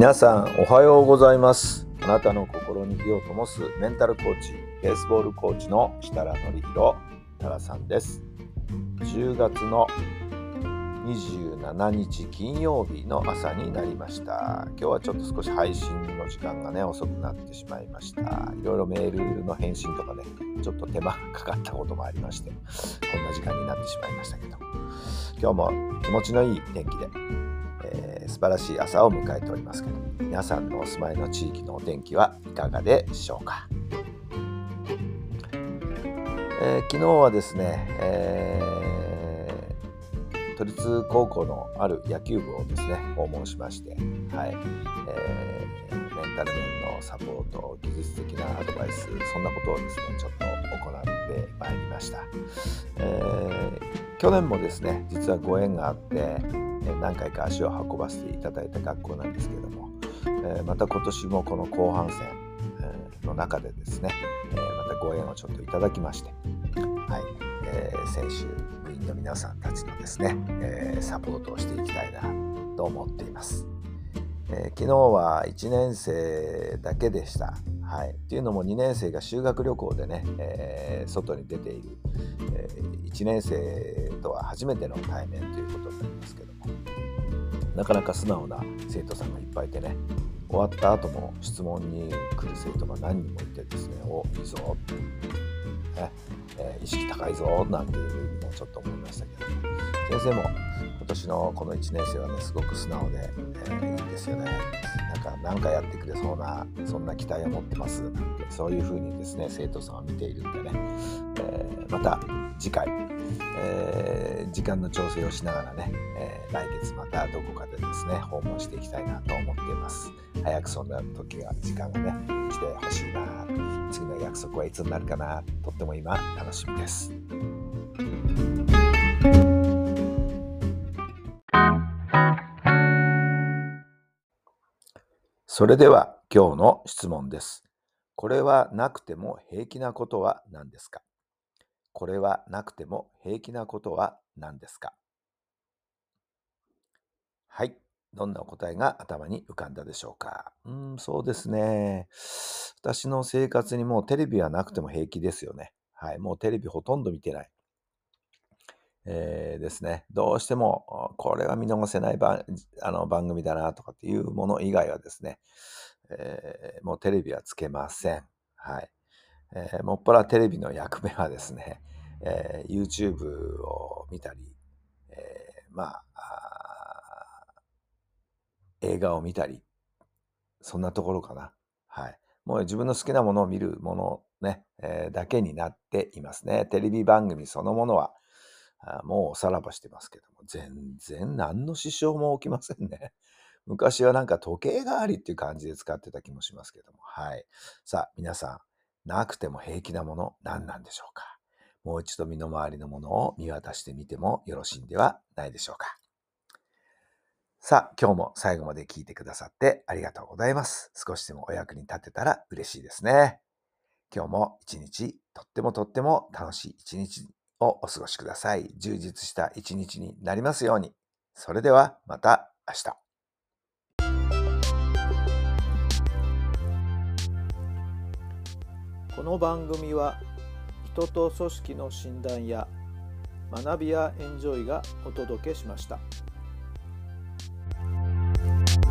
皆さんおはようございます。あなたの心に火を灯すメンタルコーチ、ベースボールコーチの設楽範弘太良さんです。10月の27日金曜日の朝になりました。今日はちょっと少し配信の時間がね遅くなってしまいました。いろいろメールの返信とかね、ちょっと手間がかかったこともありまして、こんな時間になってしまいましたけど、今日も気持ちのいい天気で、えー素晴らしい朝を迎えておりますけど皆さんのお住まいの地域のお天気はいかがでしょうか、えー昨日はですね、えー都立高校のある野球部をですね訪問しまして、はいえーメンタル面のサポート技術的なアドバイスそんなことをですねちょっと行ってまいりました、えー去年もですね実はご縁があって何回か足を運ばせていただいた学校なんですけれども、えまた今年もこの後半戦の中でですね、えまたご縁をちょっといただきまして、はいえー選手部員の皆さんたちのですね、えサポートをしていきたいなと思っています。え昨日は1年生だけでした。はい、っていうのも2年生が修学旅行でね、えー外に出ている、え1年生とは初めての対面ということになりますけども。なかなか素直な生徒さんがいっぱいいてね終わった後も質問に来る生徒が何人もいてですねおいいぞ、ねえー意識高いぞなんていうふうにもちょっと思いましたけど先生も今年のこの1年生はねすごく素直で、えーいいんですよね。なんか何かやってくれそうなそんな期待を持ってます。なんてそういうふうにですね生徒さんは見ているんでね、えーまた次回、えー時間の調整をしながらね、え来月またどこかでですね訪問していきたいなと思っています。早くそんな時が時間がね来てほしいな。次の約束はいつになるかな。とっても今楽しみです。それでは今日の質問ですこれはなくても平気なことは何ですか？これはなくても平気なことは何ですか？はい。どんなお答えが頭に浮かんだでしょうか？うん、そうですね。私の生活にもうテレビはなくても平気ですよね。はい。もうテレビほとんど見てない。えーですね。どうしても、これは見逃せない番あの番組だなとかっていうもの以外はですね、えーもうテレビはつけません。はい。えーもっぱらテレビの役目はですね、えー YouTube を見たり、えーまあ映画を見たり、そんなところかな。はい。もう自分の好きなものを見るものね、えーだけになっていますね。テレビ番組そのものは、もうさらばしてますけども、全然何の支障も起きませんね。昔はなんか時計代わりっていう感じで使ってた気もしますけども。はい。さあ、皆さん、なくても平気なもの何なんでしょうか？もう一度身の回りのものを見渡してみてもよろしいんではないでしょうかさあ、今日も最後まで聞いてくださってありがとうございます。少しでもお役に立てたら嬉しいですね。今日も一日、とってもとっても楽しい一日をお過ごしください。充実した一日になりますように。それではまた明日。この番組は人と組織の診断や学びやエンジョイがお届けしました。